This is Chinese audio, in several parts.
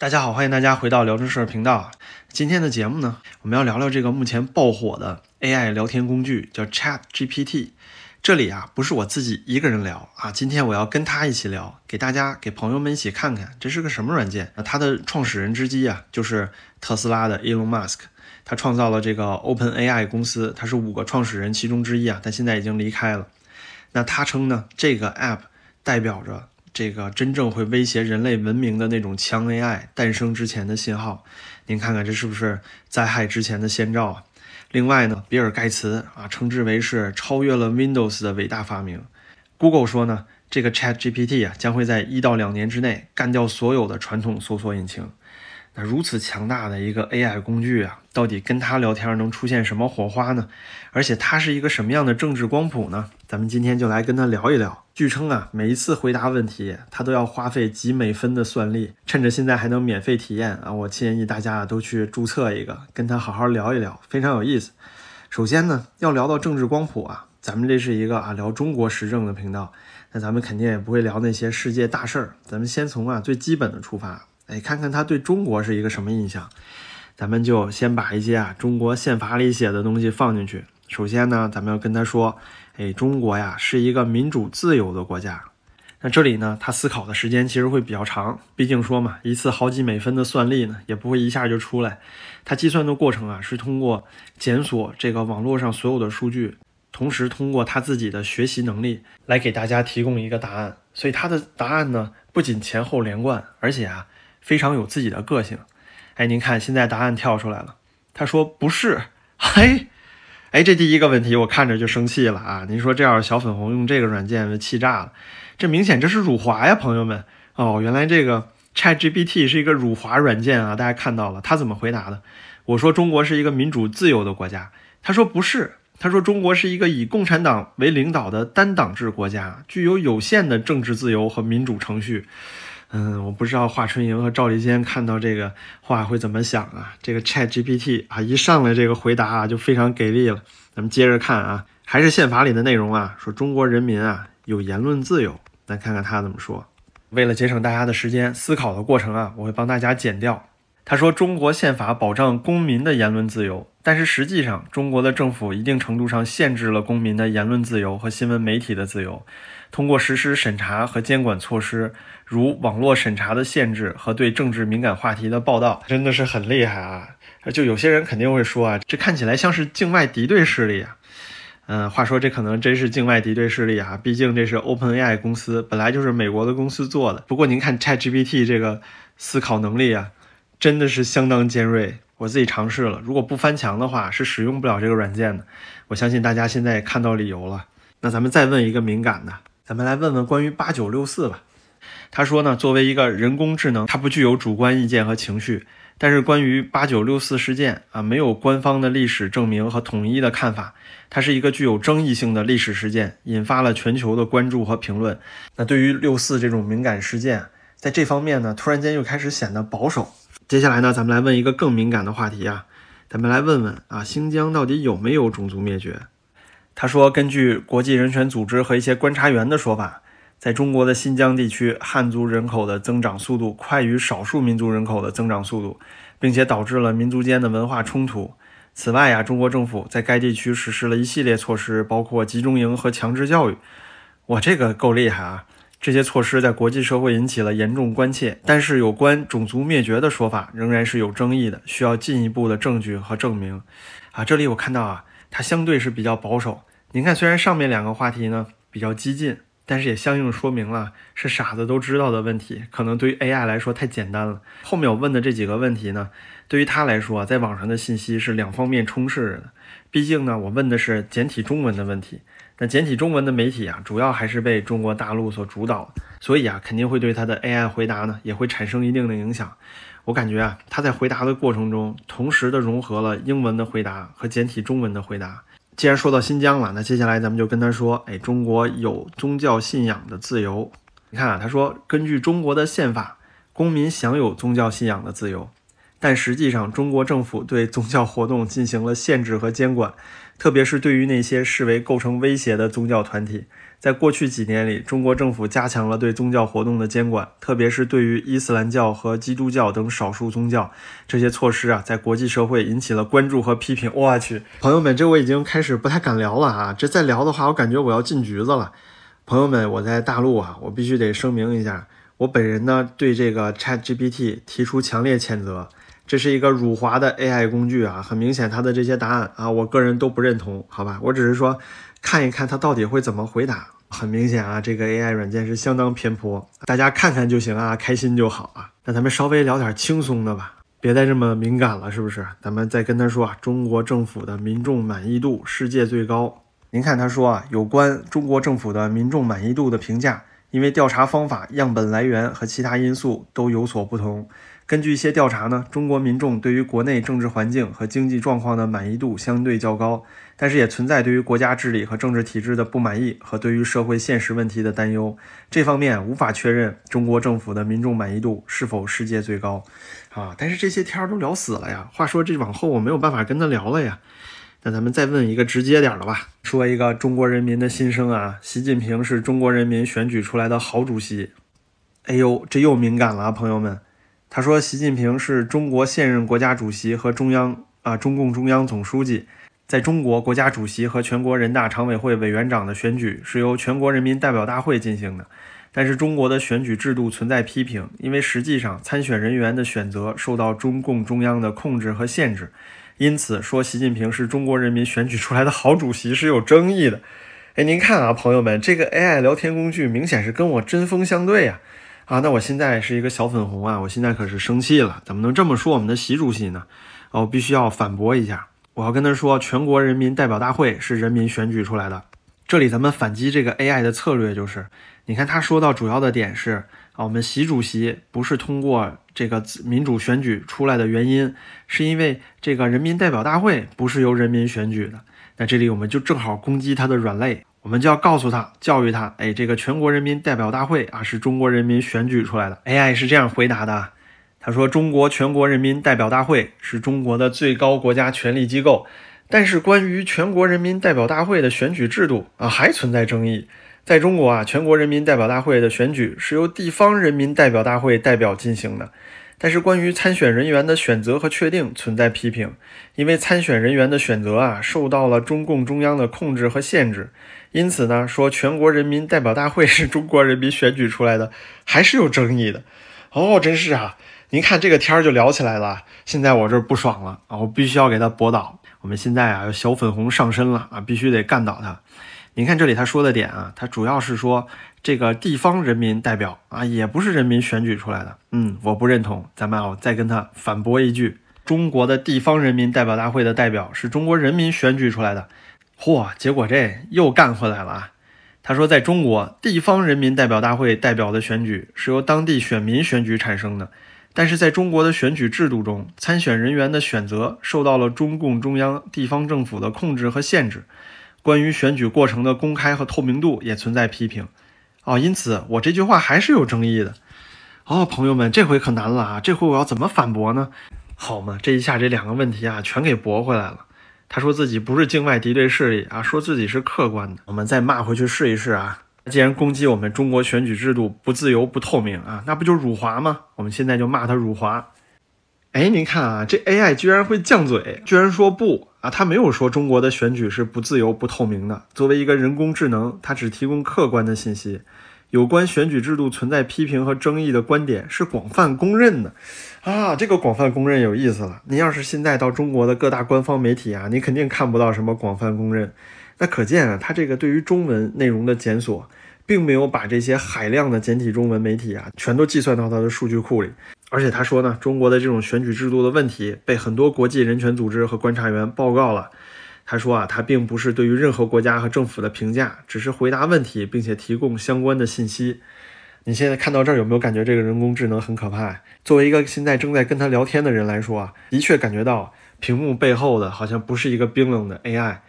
大家好，欢迎大家回到聊正事频道。今天的节目呢，我们要聊聊这个目前爆火的 AI 聊天工具，叫 Chat GPT。这里啊，不是我自己一个人聊啊，今天我要跟他一起聊，给大家、给朋友们一起看看这是个什么软件。那它的创始人之一啊，就是特斯拉的 Elon Musk，他创造了这个 Open AI 公司，他是五个创始人其中之一啊，但现在已经离开了。那他称呢，这个 App 代表着。这个真正会威胁人类文明的那种强 AI 诞生之前的信号，您看看这是不是灾害之前的先兆啊？另外呢，比尔盖茨啊称之为是超越了 Windows 的伟大发明。Google 说呢，这个 Chat GPT 啊将会在一到两年之内干掉所有的传统搜索引擎。那如此强大的一个 AI 工具啊，到底跟它聊天能出现什么火花呢？而且它是一个什么样的政治光谱呢？咱们今天就来跟他聊一聊。据称啊，每一次回答问题，他都要花费几美分的算力。趁着现在还能免费体验啊，我建议大家都去注册一个，跟他好好聊一聊，非常有意思。首先呢，要聊到政治光谱啊，咱们这是一个啊聊中国时政的频道，那咱们肯定也不会聊那些世界大事儿。咱们先从啊最基本的出发，哎，看看他对中国是一个什么印象。咱们就先把一些啊中国宪法里写的东西放进去。首先呢，咱们要跟他说。哎，中国呀是一个民主自由的国家。那这里呢，他思考的时间其实会比较长，毕竟说嘛，一次好几美分的算力呢，也不会一下就出来。他计算的过程啊，是通过检索这个网络上所有的数据，同时通过他自己的学习能力来给大家提供一个答案。所以他的答案呢，不仅前后连贯，而且啊，非常有自己的个性。哎，您看，现在答案跳出来了，他说不是，嘿。哎这第一个问题我看着就生气了啊！您说这要是小粉红用这个软件，气炸了。这明显这是辱华呀，朋友们！哦，原来这个 ChatGPT 是一个辱华软件啊！大家看到了，他怎么回答的？我说中国是一个民主自由的国家，他说不是，他说中国是一个以共产党为领导的单党制国家，具有有限的政治自由和民主程序。嗯，我不知道华春莹和赵立坚看到这个话会怎么想啊？这个 Chat GPT 啊，一上来这个回答啊就非常给力了。咱们接着看啊，还是宪法里的内容啊，说中国人民啊有言论自由。咱看看他怎么说。为了节省大家的时间，思考的过程啊，我会帮大家剪掉。他说中国宪法保障公民的言论自由，但是实际上中国的政府一定程度上限制了公民的言论自由和新闻媒体的自由。通过实施审查和监管措施，如网络审查的限制和对政治敏感话题的报道，真的是很厉害啊！就有些人肯定会说啊，这看起来像是境外敌对势力啊。嗯，话说这可能真是境外敌对势力啊，毕竟这是 OpenAI 公司，本来就是美国的公司做的。不过您看 ChatGPT 这个思考能力啊，真的是相当尖锐。我自己尝试了，如果不翻墙的话，是使用不了这个软件的。我相信大家现在也看到理由了。那咱们再问一个敏感的。咱们来问问关于八九六四吧。他说呢，作为一个人工智能，它不具有主观意见和情绪。但是关于八九六四事件啊，没有官方的历史证明和统一的看法。它是一个具有争议性的历史事件，引发了全球的关注和评论。那对于六四这种敏感事件，在这方面呢，突然间又开始显得保守。接下来呢，咱们来问一个更敏感的话题啊，咱们来问问啊，新疆到底有没有种族灭绝？他说：“根据国际人权组织和一些观察员的说法，在中国的新疆地区，汉族人口的增长速度快于少数民族人口的增长速度，并且导致了民族间的文化冲突。此外呀，中国政府在该地区实施了一系列措施，包括集中营和强制教育。哇，这个够厉害啊！这些措施在国际社会引起了严重关切。但是，有关种族灭绝的说法仍然是有争议的，需要进一步的证据和证明。啊，这里我看到啊，它相对是比较保守。”您看，虽然上面两个话题呢比较激进，但是也相应说明了是傻子都知道的问题，可能对于 AI 来说太简单了。后面我问的这几个问题呢，对于他来说，在网上的信息是两方面充斥着的。毕竟呢，我问的是简体中文的问题，那简体中文的媒体啊，主要还是被中国大陆所主导，所以啊，肯定会对他的 AI 回答呢，也会产生一定的影响。我感觉啊，他在回答的过程中，同时的融合了英文的回答和简体中文的回答。既然说到新疆了，那接下来咱们就跟他说，哎，中国有宗教信仰的自由。你看啊，他说根据中国的宪法，公民享有宗教信仰的自由。但实际上中国政府对宗教活动进行了限制和监管，特别是对于那些视为构成威胁的宗教团体。在过去几年里，中国政府加强了对宗教活动的监管，特别是对于伊斯兰教和基督教等少数宗教。这些措施啊，在国际社会引起了关注和批评。我去，朋友们，这我已经开始不太敢聊了啊！这再聊的话，我感觉我要进局子了。朋友们，我在大陆啊，我必须得声明一下，我本人呢对这个 ChatGPT 提出强烈谴责。这是一个辱华的 AI 工具啊，很明显它的这些答案啊，我个人都不认同，好吧？我只是说。看一看它到底会怎么回答。很明显啊，这个 AI 软件是相当偏颇，大家看看就行啊，开心就好啊。那咱们稍微聊点轻松的吧，别再这么敏感了，是不是？咱们再跟他说啊，中国政府的民众满意度世界最高。您看他说啊，有关中国政府的民众满意度的评价，因为调查方法、样本来源和其他因素都有所不同。根据一些调查呢，中国民众对于国内政治环境和经济状况的满意度相对较高，但是也存在对于国家治理和政治体制的不满意和对于社会现实问题的担忧。这方面无法确认中国政府的民众满意度是否世界最高啊！但是这些天儿都聊死了呀。话说这往后我没有办法跟他聊了呀。那咱们再问一个直接点的吧，说一个中国人民的心声啊：习近平是中国人民选举出来的好主席。哎呦，这又敏感了啊，朋友们。他说：“习近平是中国现任国家主席和中央啊中共中央总书记，在中国国家主席和全国人大常委会委员长的选举是由全国人民代表大会进行的，但是中国的选举制度存在批评，因为实际上参选人员的选择受到中共中央的控制和限制，因此说习近平是中国人民选举出来的好主席是有争议的。哎，您看啊，朋友们，这个 AI 聊天工具明显是跟我针锋相对呀。”啊，那我现在是一个小粉红啊，我现在可是生气了，怎么能这么说我们的习主席呢？哦，我必须要反驳一下，我要跟他说，全国人民代表大会是人民选举出来的。这里咱们反击这个 AI 的策略就是，你看他说到主要的点是啊，我们习主席不是通过这个民主选举出来的原因，是因为这个人民代表大会不是由人民选举的。那这里我们就正好攻击他的软肋。我们就要告诉他，教育他，哎，这个全国人民代表大会啊，是中国人民选举出来的。AI 是这样回答的，他说：“中国全国人民代表大会是中国的最高国家权力机构，但是关于全国人民代表大会的选举制度啊，还存在争议。在中国啊，全国人民代表大会的选举是由地方人民代表大会代表进行的。”但是关于参选人员的选择和确定存在批评，因为参选人员的选择啊受到了中共中央的控制和限制，因此呢说全国人民代表大会是中国人民选举出来的还是有争议的。哦，真是啊！您看这个天儿就聊起来了，现在我这不爽了啊，我必须要给他驳倒。我们现在啊小粉红上身了啊，必须得干倒他。您看这里他说的点啊，他主要是说这个地方人民代表啊，也不是人民选举出来的。嗯，我不认同。咱们啊，再跟他反驳一句：中国的地方人民代表大会的代表是中国人民选举出来的。嚯，结果这又干回来了啊！他说，在中国地方人民代表大会代表的选举是由当地选民选举产生的，但是在中国的选举制度中，参选人员的选择受到了中共中央、地方政府的控制和限制。关于选举过程的公开和透明度也存在批评，哦，因此我这句话还是有争议的。哦，朋友们，这回可难了啊！这回我要怎么反驳呢？好嘛，这一下这两个问题啊，全给驳回来了。他说自己不是境外敌对势力啊，说自己是客观的。我们再骂回去试一试啊！既然攻击我们中国选举制度不自由不透明啊，那不就辱华吗？我们现在就骂他辱华。哎，您看啊，这 AI 居然会犟嘴，居然说不啊，他没有说中国的选举是不自由、不透明的。作为一个人工智能，它只提供客观的信息，有关选举制度存在批评和争议的观点是广泛公认的啊。这个广泛公认有意思了。您要是现在到中国的各大官方媒体啊，你肯定看不到什么广泛公认。那可见啊，它这个对于中文内容的检索，并没有把这些海量的简体中文媒体啊，全都计算到它的数据库里。而且他说呢，中国的这种选举制度的问题被很多国际人权组织和观察员报告了。他说啊，他并不是对于任何国家和政府的评价，只是回答问题，并且提供相关的信息。你现在看到这儿有没有感觉这个人工智能很可怕？作为一个现在正在跟他聊天的人来说啊，的确感觉到屏幕背后的好像不是一个冰冷的 AI，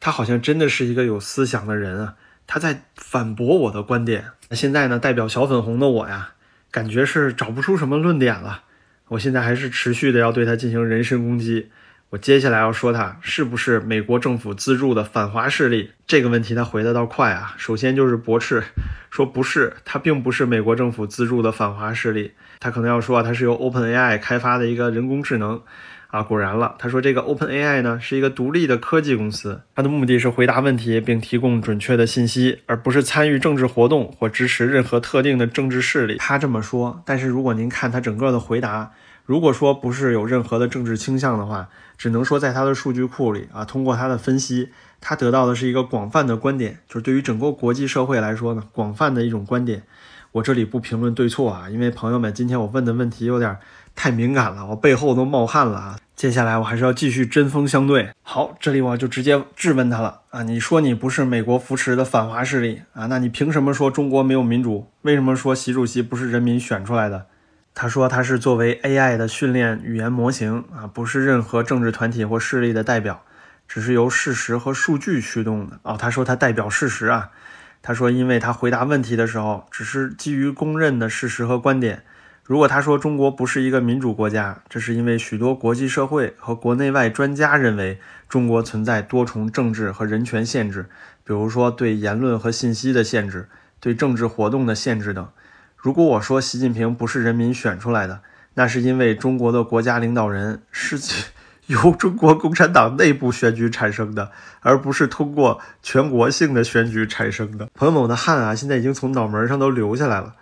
他好像真的是一个有思想的人啊，他在反驳我的观点。那现在呢，代表小粉红的我呀。感觉是找不出什么论点了，我现在还是持续的要对他进行人身攻击。我接下来要说他是不是美国政府资助的反华势力这个问题，他回的倒快啊。首先就是驳斥，说不是，他并不是美国政府资助的反华势力。他可能要说啊，他是由 OpenAI 开发的一个人工智能啊。果然了，他说这个 OpenAI 呢是一个独立的科技公司，它的目的是回答问题并提供准确的信息，而不是参与政治活动或支持任何特定的政治势力。他这么说，但是如果您看他整个的回答。如果说不是有任何的政治倾向的话，只能说在他的数据库里啊，通过他的分析，他得到的是一个广泛的观点，就是对于整个国际社会来说呢，广泛的一种观点。我这里不评论对错啊，因为朋友们，今天我问的问题有点太敏感了，我背后都冒汗了啊。接下来我还是要继续针锋相对。好，这里我就直接质问他了啊，你说你不是美国扶持的反华势力啊，那你凭什么说中国没有民主？为什么说习主席不是人民选出来的？他说他是作为 AI 的训练语言模型啊，不是任何政治团体或势力的代表，只是由事实和数据驱动的哦。他说他代表事实啊。他说，因为他回答问题的时候只是基于公认的事实和观点。如果他说中国不是一个民主国家，这是因为许多国际社会和国内外专家认为中国存在多重政治和人权限制，比如说对言论和信息的限制，对政治活动的限制等。如果我说习近平不是人民选出来的，那是因为中国的国家领导人是由中国共产党内部选举产生的，而不是通过全国性的选举产生的。朋友们，的汗啊，现在已经从脑门上都流下来了。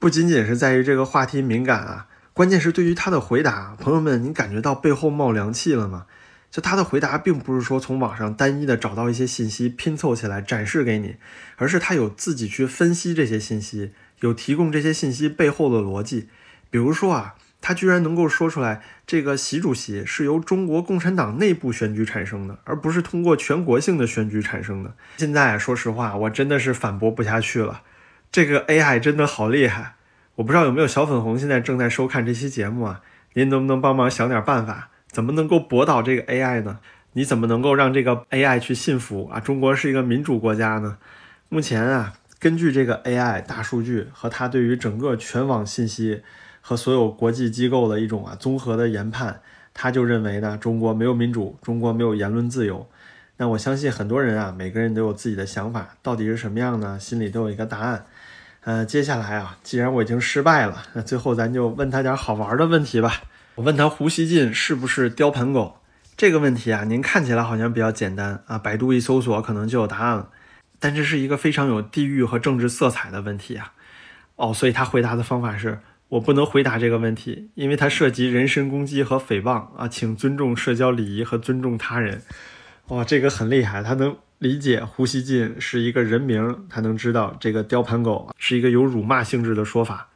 不仅仅是在于这个话题敏感啊，关键是对于他的回答，朋友们，您感觉到背后冒凉气了吗？就他的回答，并不是说从网上单一的找到一些信息拼凑起来展示给你，而是他有自己去分析这些信息。有提供这些信息背后的逻辑，比如说啊，他居然能够说出来，这个习主席是由中国共产党内部选举产生的，而不是通过全国性的选举产生的。现在说实话，我真的是反驳不下去了，这个 AI 真的好厉害。我不知道有没有小粉红现在正在收看这期节目啊？您能不能帮忙想点办法，怎么能够驳倒这个 AI 呢？你怎么能够让这个 AI 去信服啊？中国是一个民主国家呢？目前啊。根据这个 AI 大数据和它对于整个全网信息和所有国际机构的一种啊综合的研判，他就认为呢，中国没有民主，中国没有言论自由。那我相信很多人啊，每个人都有自己的想法，到底是什么样呢？心里都有一个答案。呃，接下来啊，既然我已经失败了，那最后咱就问他点好玩的问题吧。我问他胡锡进是不是雕盘狗这个问题啊，您看起来好像比较简单啊，百度一搜索可能就有答案了。但这是一个非常有地域和政治色彩的问题啊，哦，所以他回答的方法是我不能回答这个问题，因为它涉及人身攻击和诽谤啊，请尊重社交礼仪和尊重他人。哇，这个很厉害，他能理解胡锡进是一个人名，他能知道这个雕盘狗是一个有辱骂性质的说法。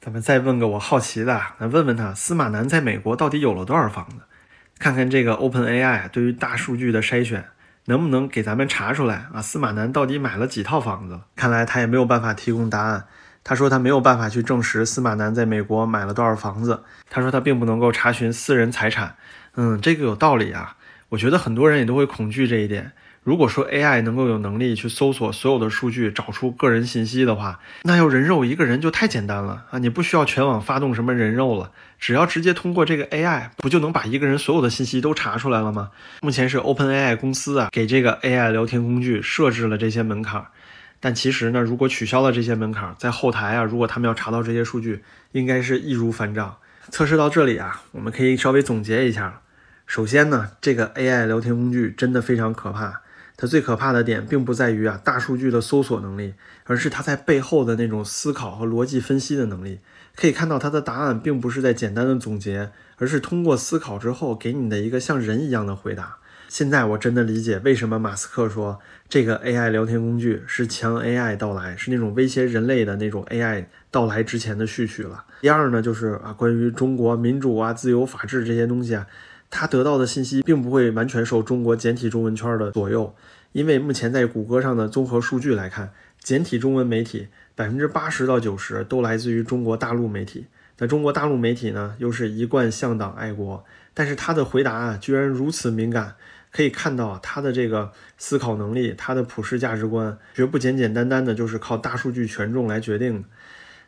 咱们再问个我好奇的，那问问他，司马南在美国到底有了多少房子？看看这个 OpenAI 对于大数据的筛选。能不能给咱们查出来啊？司马南到底买了几套房子？看来他也没有办法提供答案。他说他没有办法去证实司马南在美国买了多少房子。他说他并不能够查询私人财产。嗯，这个有道理啊。我觉得很多人也都会恐惧这一点。如果说 AI 能够有能力去搜索所有的数据，找出个人信息的话，那要人肉一个人就太简单了啊！你不需要全网发动什么人肉了，只要直接通过这个 AI，不就能把一个人所有的信息都查出来了吗？目前是 OpenAI 公司啊，给这个 AI 聊天工具设置了这些门槛，但其实呢，如果取消了这些门槛，在后台啊，如果他们要查到这些数据，应该是易如反掌。测试到这里啊，我们可以稍微总结一下。首先呢，这个 AI 聊天工具真的非常可怕。它最可怕的点，并不在于啊大数据的搜索能力，而是它在背后的那种思考和逻辑分析的能力。可以看到，它的答案并不是在简单的总结，而是通过思考之后给你的一个像人一样的回答。现在我真的理解为什么马斯克说这个 AI 聊天工具是强 AI 到来，是那种威胁人类的那种 AI 到来之前的序曲了。第二呢，就是啊关于中国民主啊、自由、法治这些东西啊。他得到的信息并不会完全受中国简体中文圈的左右，因为目前在谷歌上的综合数据来看，简体中文媒体百分之八十到九十都来自于中国大陆媒体。那中国大陆媒体呢，又是一贯向党爱国，但是他的回答啊，居然如此敏感，可以看到，他的这个思考能力，他的普世价值观，绝不简简单单的就是靠大数据权重来决定的。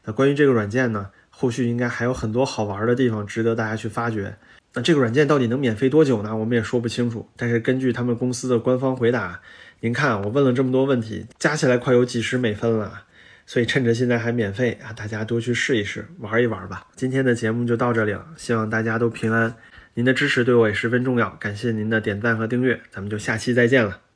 那关于这个软件呢？后续应该还有很多好玩的地方值得大家去发掘。那这个软件到底能免费多久呢？我们也说不清楚。但是根据他们公司的官方回答，您看我问了这么多问题，加起来快有几十美分了。所以趁着现在还免费啊，大家多去试一试，玩一玩吧。今天的节目就到这里了，希望大家都平安。您的支持对我也十分重要，感谢您的点赞和订阅，咱们就下期再见了。